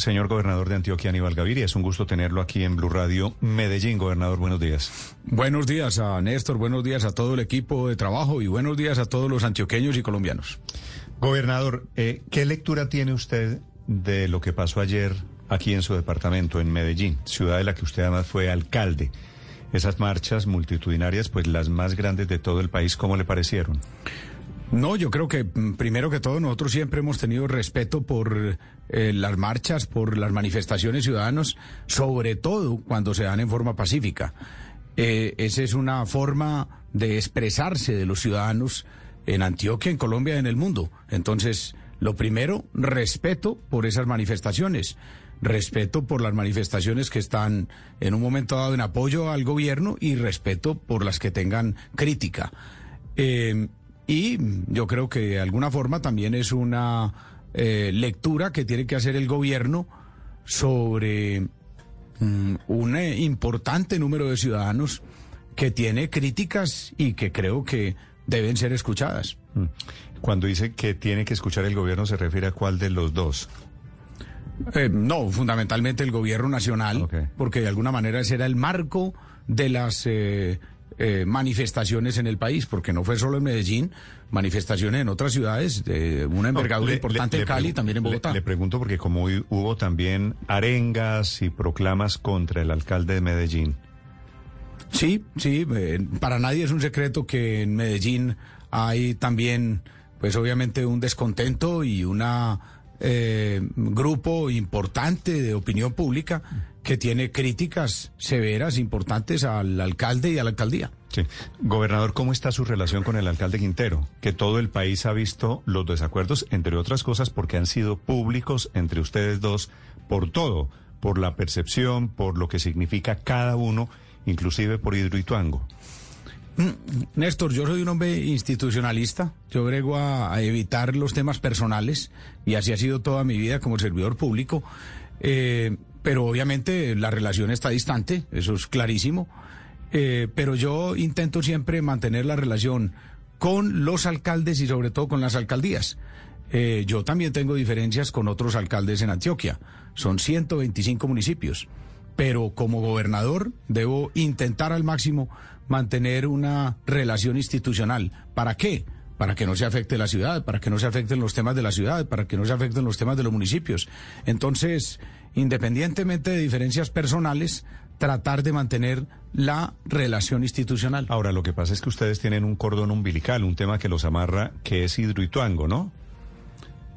señor gobernador de Antioquia, Aníbal Gaviria. Es un gusto tenerlo aquí en Blue Radio Medellín. Gobernador, buenos días. Buenos días a Néstor, buenos días a todo el equipo de trabajo y buenos días a todos los antioqueños y colombianos. Gobernador, eh, ¿qué lectura tiene usted de lo que pasó ayer aquí en su departamento, en Medellín, ciudad de la que usted además fue alcalde? Esas marchas multitudinarias, pues las más grandes de todo el país, ¿cómo le parecieron? No, yo creo que mm, primero que todo nosotros siempre hemos tenido respeto por eh, las marchas, por las manifestaciones ciudadanas, sobre todo cuando se dan en forma pacífica. Eh, esa es una forma de expresarse de los ciudadanos en Antioquia, en Colombia en el mundo. Entonces, lo primero, respeto por esas manifestaciones. Respeto por las manifestaciones que están en un momento dado en apoyo al gobierno y respeto por las que tengan crítica. Eh, y yo creo que de alguna forma también es una eh, lectura que tiene que hacer el gobierno sobre mm, un eh, importante número de ciudadanos que tiene críticas y que creo que deben ser escuchadas. Mm. Cuando dice que tiene que escuchar el gobierno, ¿se refiere a cuál de los dos? Eh, no, fundamentalmente el gobierno nacional, porque de alguna manera ese era el marco de las eh, manifestaciones en el país, porque no fue solo en Medellín, manifestaciones en otras ciudades, de una envergadura importante en Cali, también en Bogotá. Le, pregunto porque como hubo también arengas y proclamas contra el alcalde de Medellín. Sí, sí, eh, para nadie es un secreto que en Medellín hay también, pues obviamente un descontento y una eh, grupo importante de opinión pública que tiene críticas severas, importantes al alcalde y a la alcaldía. Sí. Gobernador, ¿cómo está su relación con el alcalde Quintero? Que todo el país ha visto los desacuerdos, entre otras cosas, porque han sido públicos entre ustedes dos por todo, por la percepción, por lo que significa cada uno, inclusive por Hidroituango. Mm, Néstor, yo soy un hombre institucionalista, yo brego a, evitar los temas personales y así ha sido toda mi vida como servidor público, eh, pero obviamente la relación está distante, eso es clarísimo, eh, pero yo intento siempre mantener la relación con los alcaldes y sobre todo con las alcaldías. Eh, yo también tengo diferencias con otros alcaldes en Antioquia, son 125 municipios, pero como gobernador debo intentar al máximo mantener una relación institucional. ¿Para qué? Para que no se afecte la ciudad, para que no se afecten los temas de la ciudad, para que no se afecten los temas de los municipios. Entonces, independientemente de diferencias personales, tratar de mantener la relación institucional. Ahora, lo que pasa es que ustedes tienen un cordón umbilical, un tema que los amarra, que es Hidroituango, ¿no?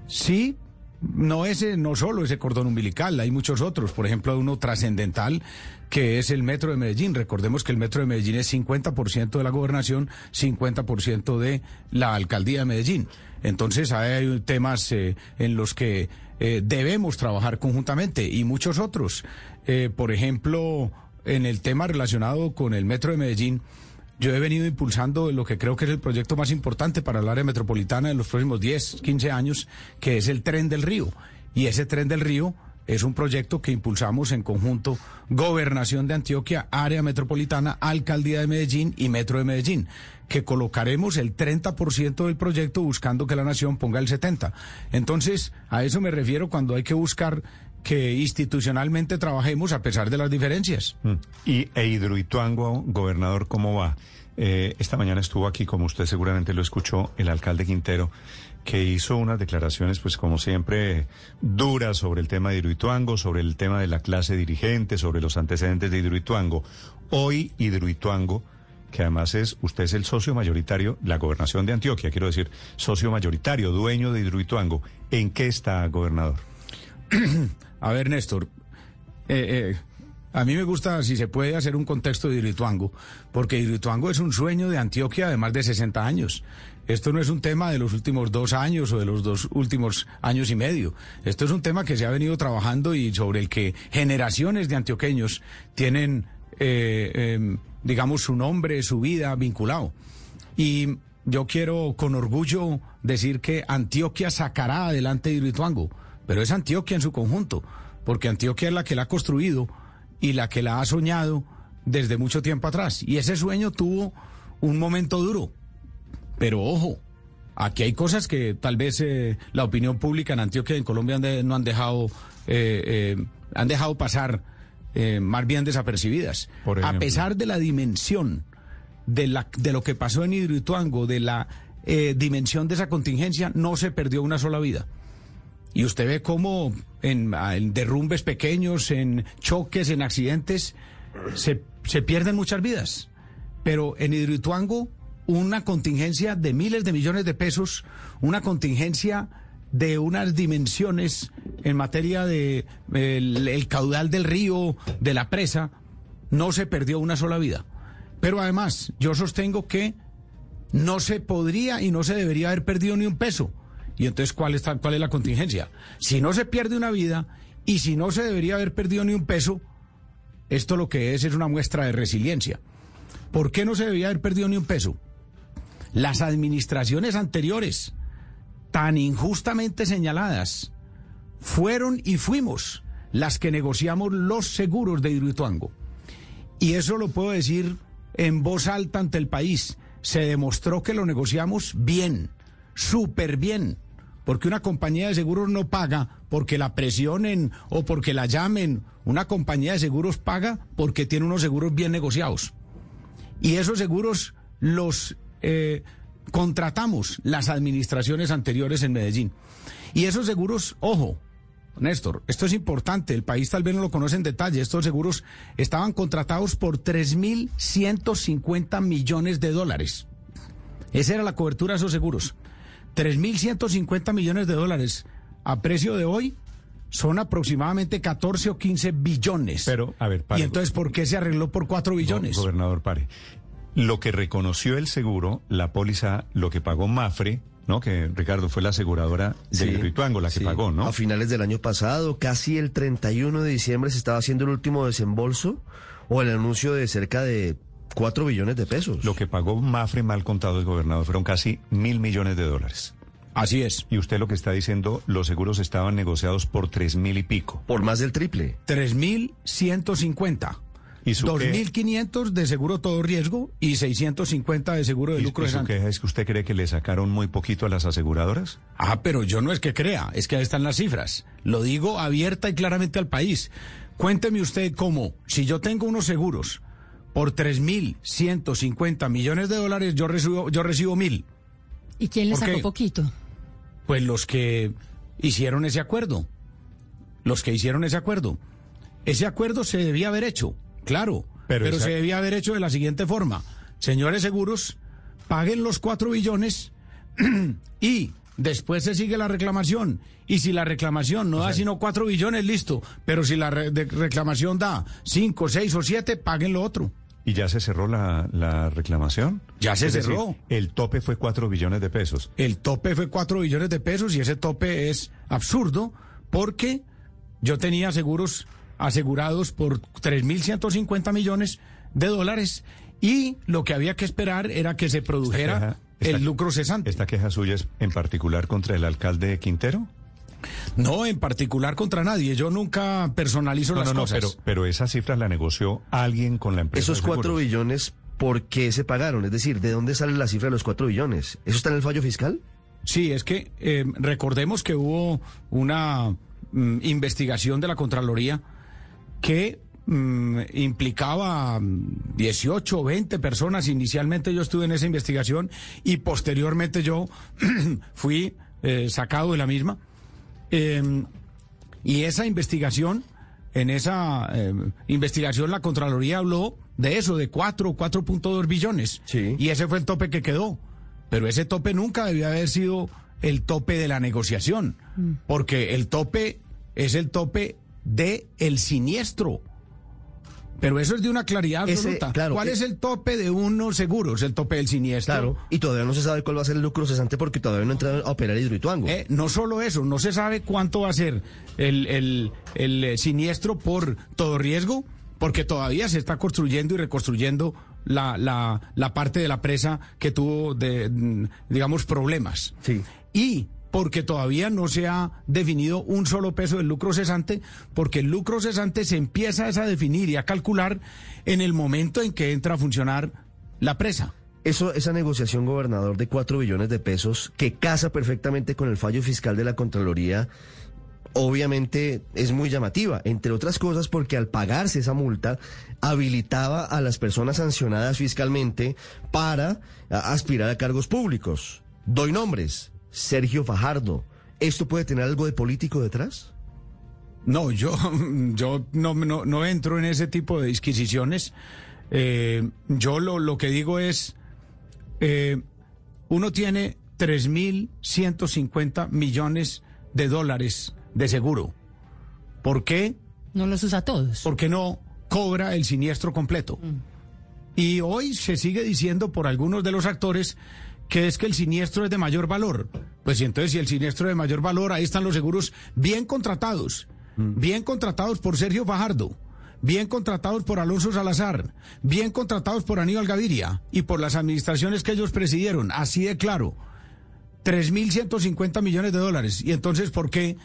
Sí, no ese, no solo ese cordón umbilical, hay muchos otros. Por ejemplo, uno trascendental que es el Metro de Medellín. Recordemos que el Metro de Medellín es 50% de la gobernación, 50% de la alcaldía de Medellín. Entonces hay temas eh, en los que eh, debemos trabajar conjuntamente y muchos otros. Eh, por ejemplo, en el tema relacionado con el Metro de Medellín, yo he venido impulsando lo que creo que es el proyecto más importante para el área metropolitana en los próximos 10, 15 años, que es el tren del río. Y ese tren del río es un proyecto que impulsamos en conjunto Gobernación de Antioquia, Área Metropolitana, Alcaldía de Medellín y Metro de Medellín, que colocaremos el 30% del proyecto buscando que la nación ponga el 70%. Entonces, a eso me refiero cuando hay que buscar que institucionalmente trabajemos a pesar de las diferencias. Mm. Y e gobernador, ¿cómo va? Eh, esta mañana estuvo aquí, como usted seguramente lo escuchó, el alcalde Quintero, que hizo unas declaraciones, pues como siempre, duras sobre el tema de Hidroituango, sobre el tema de la clase dirigente, sobre los antecedentes de Hidroituango. Hoy Hidroituango, que además es, usted es el socio mayoritario, la gobernación de Antioquia, quiero decir, socio mayoritario, dueño de Hidroituango. ¿En qué está, gobernador? A ver, Néstor, eh, eh, a mí me gusta, si se puede, hacer un contexto de Hidroituango, porque Hidroituango es un sueño de Antioquia de más de 60 años. Esto no es un tema de los últimos dos años o de los dos últimos años y medio. Esto es un tema que se ha venido trabajando y sobre el que generaciones de antioqueños tienen, eh, em, digamos, su nombre, su vida vinculado. Y yo quiero con orgullo decir que Antioquia sacará adelante Hidroituango pero es Antioquia en su conjunto, porque Antioquia es la que la ha construido y la que la ha soñado desde mucho tiempo atrás. Y ese sueño tuvo un momento duro. Pero ojo, aquí hay cosas que tal vez eh, la opinión pública en Antioquia y en Colombia no han dejado eh, eh, han dejado pasar eh, más bien desapercibidas. Por A pesar de la dimensión de, la, de lo que pasó en Hidroituango, de la dimensión de esa contingencia, no se perdió una sola vida. Y usted ve cómo en, ah, en derrumbes pequeños, en choques, en accidentes, se, se pierden muchas vidas. Pero en Hidroituango, una contingencia de miles de millones de pesos, una contingencia de unas dimensiones en materia de el caudal del río, de la presa, no se perdió una sola vida. Pero además, yo sostengo que no se podría y no se debería haber perdido ni un peso. Y entonces, ¿cuál, está, ¿cuál es la contingencia? Si no se pierde una vida y si no se debería haber perdido ni un peso, esto lo que es es una muestra de resiliencia. ¿Por qué no se debía haber perdido ni un peso? Las administraciones anteriores, tan injustamente señaladas, fueron y fuimos las que negociamos los seguros de Hidroituango. Y eso lo puedo decir en voz alta ante el país. Se demostró que lo negociamos bien, súper bien. Porque una compañía de seguros no paga porque la presionen o porque la llamen. Una compañía de seguros paga porque tiene unos seguros bien negociados. Y esos seguros los eh, contratamos las administraciones anteriores en Medellín. Y esos seguros, ojo, Néstor, esto es importante, el país tal vez no lo conoce en detalle, estos seguros estaban contratados por 3.150 millones de dólares. Esa era la cobertura de esos seguros. 3.150 millones de dólares a precio de hoy son aproximadamente 14 o 15 billones. Pero, a ver, pare. ¿Y entonces por qué se arregló por 4 billones? Go- gobernador, pare. Lo que reconoció el seguro, la póliza, lo que pagó Mafre, ¿no? Que, Ricardo, fue la aseguradora de Sí, Hidroituango la que sí. pagó, ¿no? A finales del año pasado, casi el 31 de diciembre se estaba haciendo el último desembolso o el anuncio de cerca de 4 billones de pesos. Lo que pagó Mafre, mal contado el gobernador, fueron casi mil millones de dólares. Así es. Y usted lo que está diciendo, los seguros estaban negociados por tres mil y pico. Por más del triple. 3.150. ¿Y su qué? 2.500 de seguro todo riesgo y 650 de seguro de ¿Y, lucro y su queja es que usted cree que le sacaron muy poquito a las aseguradoras? Ah, pero yo no es que crea, es que ahí están las cifras. Lo digo abierta y claramente al país. Cuénteme usted cómo, si yo tengo unos seguros por 3.150 millones de dólares, yo recibo, yo recibo mil. ¿Y quién le ¿Por sacó qué? poquito? Pues los que hicieron ese acuerdo. Los que hicieron ese acuerdo. Ese acuerdo se debía haber hecho, claro, Pero pero, esa- se debía haber hecho de la siguiente forma. Señores seguros, paguen los cuatro billones y después se sigue la reclamación. Y si la reclamación no da sino cuatro billones, listo. Pero si la re- reclamación da cinco, seis o siete, paguen lo otro. ¿Y ya se cerró la, la reclamación? Ya se Es decir, cerró. el tope fue cuatro billones de pesos. El tope fue 4 billones de pesos y ese tope es absurdo porque yo tenía seguros asegurados por 3.150 millones de dólares y lo que había que esperar era que se produjera queja- esta- el lucro cesante. ¿Esta queja suya es en particular contra el alcalde Quintero? No en particular contra nadie. Yo nunca personalizo No, las no, no, cosas. pero, pero esa cifra la negoció alguien con la empresa. Esos de 4 seguros. billones, ¿por qué se pagaron? Es decir, ¿de dónde sale la cifra de los 4 billones? ¿Eso está en el fallo fiscal? Sí, es que eh, recordemos que hubo una mm, investigación de la Contraloría que mm, implicaba mm, 18 o 20 personas. Inicialmente yo estuve en esa investigación y posteriormente yo fui eh, sacado de la misma. Eh, y esa investigación, en esa eh, investigación la Contraloría habló de eso, de 4, 4.2 billones. Sí. Y ese fue el tope que quedó. Pero ese tope nunca debió haber sido el tope de la negociación, porque el tope es el tope de el siniestro. Pero eso es de una claridad Ese, absoluta. claro, ¿Cuál eh, es el tope de unos seguros? El tope del siniestro. Claro. Y todavía no se sabe cuál va a ser el lucro cesante porque todavía no ha entrado a operar Hidroituango. Eh, no solo eso, no se sabe cuánto va a ser el, el- el, eh, siniestro por todo riesgo, porque todavía se está construyendo y reconstruyendo la, la, la parte de la presa que tuvo, de, mm, digamos, problemas. Sí. Y porque todavía no se ha definido un solo peso del lucro cesante, porque el lucro cesante se empieza a definir y a calcular en el momento en que entra a funcionar la presa. Eso, esa negociación, gobernador, de 4 billones de pesos, que casa perfectamente con el fallo fiscal de la Contraloría, obviamente es muy llamativa, entre otras cosas porque al pagarse esa multa habilitaba a las personas sancionadas fiscalmente para aspirar a cargos públicos. Doy nombres, Sergio Fajardo. ¿Esto puede tener algo de político detrás? No, yo, yo no, no, no entro en ese tipo de disquisiciones. Eh, yo lo, lo que digo es, eh, uno tiene 3.150 millones de dólares de seguro. ¿Por qué? No los usa todos. Porque no cobra el siniestro completo. Y hoy se sigue diciendo por algunos de los actores que es que el siniestro es de mayor valor. Pues y entonces si el siniestro es de mayor valor, ahí están los seguros bien contratados. Bien contratados por Sergio Fajardo bien contratados por Alonso Salazar, bien contratados por Aníbal Gaviria y por las administraciones que ellos presidieron, así de claro. 3.150 millones de dólares. ¿Y entonces por qué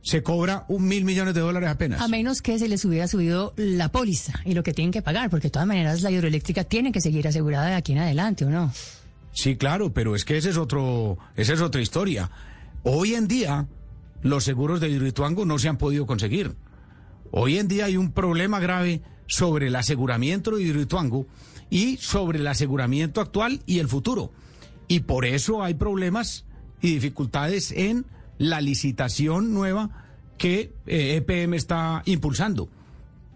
se cobra un mil millones de dólares apenas? A menos que se les hubiera subido la póliza y lo que tienen que pagar, porque de todas maneras la hidroeléctrica tiene que seguir asegurada de aquí en adelante, ¿o no? Sí, claro, pero es que ese es otro, esa es otra historia. Hoy en día, los seguros de Hidroituango no se han podido conseguir. Hoy en día hay un problema grave sobre el aseguramiento de Hidroituango y sobre el aseguramiento actual y el futuro. Y por eso hay problemas y dificultades en la licitación nueva que EPM está impulsando.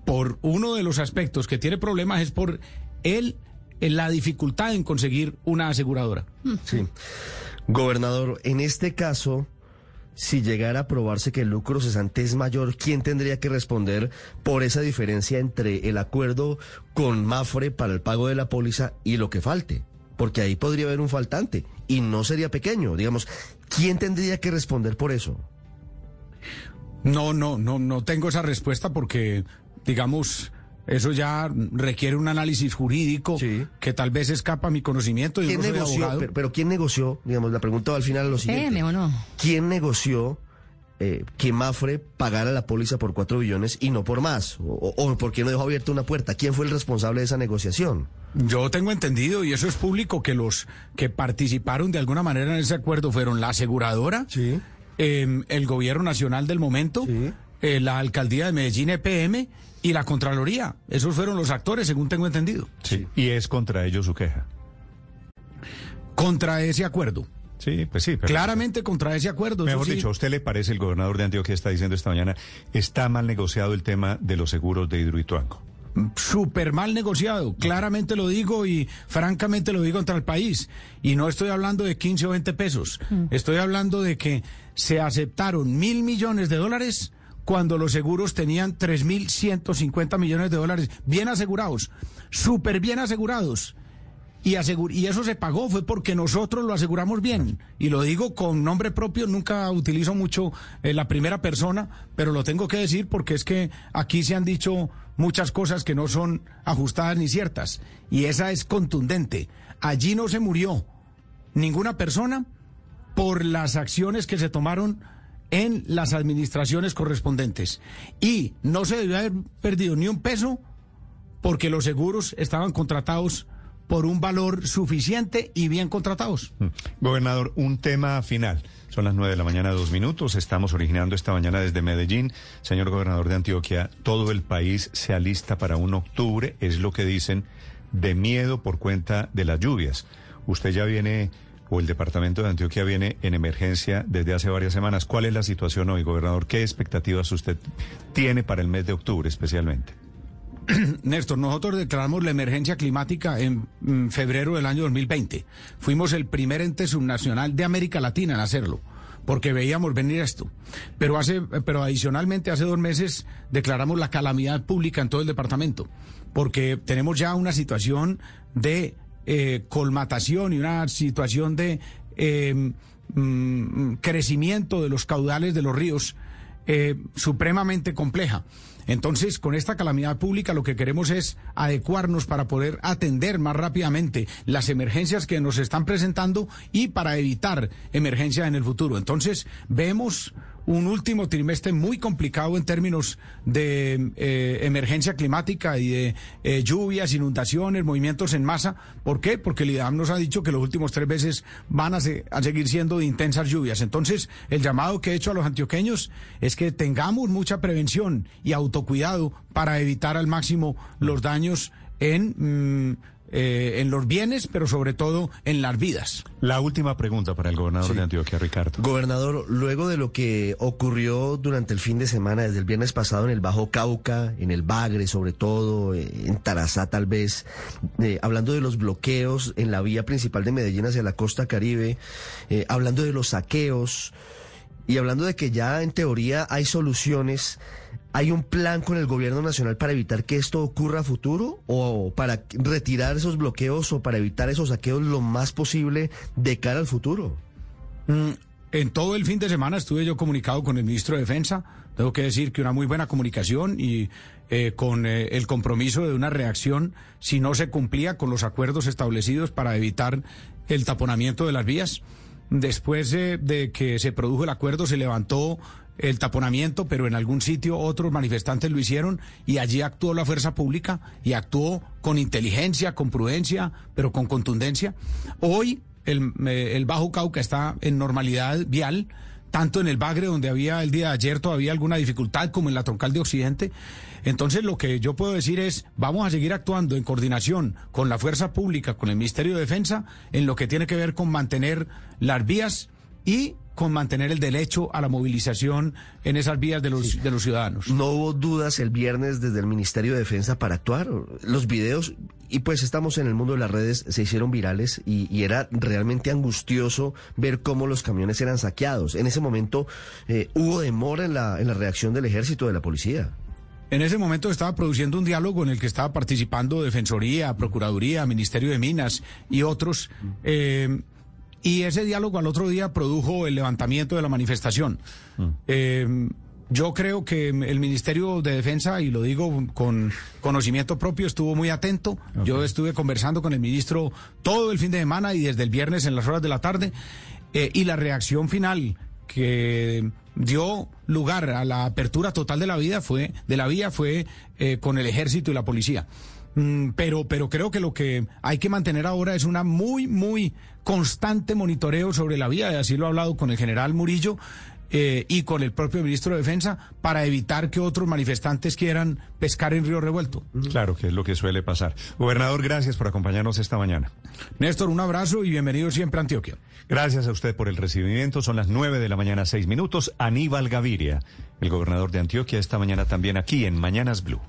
Por uno de los aspectos que tiene problemas es por el, la dificultad en conseguir una aseguradora. Sí. Gobernador, en este caso, si llegara a probarse que el lucro cesante es mayor, ¿quién tendría que responder por esa diferencia entre el acuerdo con Mafre para el pago de la póliza y lo que falte? Porque ahí podría haber un faltante y no sería pequeño. Digamos, ¿quién tendría que responder por eso? No, no, no, no tengo esa respuesta porque, digamos, eso ya requiere un análisis jurídico que tal vez escapa a mi conocimiento. ¿Quién negoció? Pero, ¿quién negoció? Digamos, la pregunta va al final a lo siguiente. o no? ¿Quién negoció eh, que Mafre pagara la póliza por cuatro billones y no por más? O, o, por qué no dejó abierta una puerta? ¿Quién fue el responsable de esa negociación? Yo tengo entendido, y eso es público, que los que participaron de alguna manera en ese acuerdo fueron la aseguradora, sí. eh, el gobierno nacional del momento, Sí. Eh, la alcaldía de Medellín EPM y la Contraloría. Esos fueron los actores, según tengo entendido. Sí. Y es contra ellos su queja. Contra ese acuerdo. Sí, pues sí. pero- Claramente contra ese acuerdo. Mejor sí. dicho, ¿a usted le parece, el gobernador de Antioquia está diciendo esta mañana, está mal negociado el tema de los seguros de Hidroituango? súper mal negociado, claramente lo digo y francamente lo digo contra el país. Y no estoy hablando de 15 o 20 pesos, estoy hablando de que se aceptaron mil millones de dólares cuando los seguros tenían 3.150 millones de dólares bien asegurados, súper bien asegurados. Y, asegur- y eso se pagó, fue porque nosotros lo aseguramos bien. Y lo digo con nombre propio, nunca utilizo mucho eh, la primera persona, pero lo tengo que decir porque es que aquí se han dicho muchas cosas que no son ajustadas ni ciertas. Y esa es contundente. Allí no se murió ninguna persona por las acciones que se tomaron en las administraciones correspondientes. Y no se debió haber perdido ni un peso porque los seguros estaban contratados por un valor suficiente y bien contratados. Mm. Gobernador, un tema final. Son las nueve de la mañana, dos minutos. Estamos originando esta mañana desde Medellín. Señor gobernador de Antioquia, todo el país se alista para un octubre, es lo que dicen, de miedo por cuenta de las lluvias. Usted ya viene, o el departamento de Antioquia viene en emergencia desde hace varias semanas. ¿Cuál es la situación hoy, gobernador? ¿Qué expectativas usted tiene para el mes de octubre especialmente? Néstor, nosotros declaramos la emergencia climática en mm, febrero del año 2020. Fuimos el primer ente subnacional de América Latina en hacerlo, porque veíamos venir esto. Pero hace, pero adicionalmente hace dos meses declaramos la calamidad pública en todo el departamento, porque tenemos ya una situación de eh, colmatación y una situación de eh, mm, crecimiento de los caudales de los ríos eh, supremamente compleja. Entonces, con esta calamidad pública lo que queremos es adecuarnos para poder atender más rápidamente las emergencias que nos están presentando y para evitar emergencias en el futuro. Entonces, vemos un último trimestre muy complicado en términos de eh, emergencia climática y de eh, lluvias, inundaciones, movimientos en masa. ¿Por qué? Porque el IDAM nos ha dicho que los últimos tres meses van a, seguir siendo de intensas lluvias. Entonces, el llamado que he hecho a los antioqueños es que tengamos mucha prevención y autocuidado para evitar al máximo los daños en... Mm, eh, en los bienes, pero sobre todo en las vidas. La última pregunta para el gobernador de Antioquia, Ricardo. Gobernador, luego de lo que ocurrió durante el fin de semana, desde el viernes pasado en el Bajo Cauca, en el Bagre sobre todo, eh, en Tarazá tal vez, eh, hablando de los bloqueos en la vía principal de Medellín hacia la costa caribe, hablando de los saqueos y hablando de que ya en teoría hay soluciones. ¿Hay un plan con el gobierno nacional para evitar que esto ocurra a futuro o para retirar esos bloqueos o para evitar esos saqueos lo más posible de cara al futuro? Mm, en todo el fin de semana estuve yo comunicado con el ministro de Defensa. Tengo que decir que una muy buena comunicación y eh, con eh, el compromiso de una reacción si no se cumplía con los acuerdos establecidos para evitar el taponamiento de las vías. Después de que se produjo el acuerdo, se levantó el taponamiento, pero en algún sitio otros manifestantes lo hicieron y allí actuó la fuerza pública y actuó con inteligencia, con prudencia, pero con contundencia. Hoy el, eh, el Bajo Cauca está en normalidad vial, tanto en el Bagre, donde había el día de ayer todavía alguna dificultad, como en la troncal de Occidente. Entonces, lo que yo puedo decir es, vamos a seguir actuando en coordinación con la fuerza pública, con el Ministerio de Defensa, en lo que tiene que ver con mantener las vías y con mantener el derecho a la movilización en esas vías de los, de los ciudadanos. No hubo dudas el viernes desde el Ministerio de Defensa para actuar. Los videos, y pues estamos en el mundo de las redes, se hicieron virales y, era realmente angustioso ver cómo los camiones eran saqueados. En ese momento eh, hubo demora en la, en la reacción del ejército, de la policía. En ese momento estaba produciendo un diálogo en el que estaba participando Defensoría, Procuraduría, Ministerio de Minas y otros. Eh, y ese diálogo al otro día produjo el levantamiento de la manifestación. Mm. Eh, yo creo que el Ministerio de Defensa, y lo digo con conocimiento propio, estuvo muy atento. Yo estuve conversando con el ministro todo el fin de semana y desde el viernes en las horas de la tarde. Eh, y la reacción final que dio lugar a la apertura total de la vida fue de la vía fue eh, con el ejército y la policía. Mm, pero, pero creo que lo que hay que mantener ahora es una muy, muy constante monitoreo sobre la vía, y así lo he hablado con el general Murillo. Eh, y con el propio ministro de Defensa para evitar que otros manifestantes quieran pescar en río revuelto. Claro, que es lo que suele pasar. Gobernador, gracias por acompañarnos esta mañana. Néstor, un abrazo y bienvenido siempre a Antioquia. Gracias a usted por el recibimiento. Son las nueve de la mañana, seis minutos. Aníbal Gaviria, el gobernador de Antioquia, esta mañana también aquí en Mañanas Blue.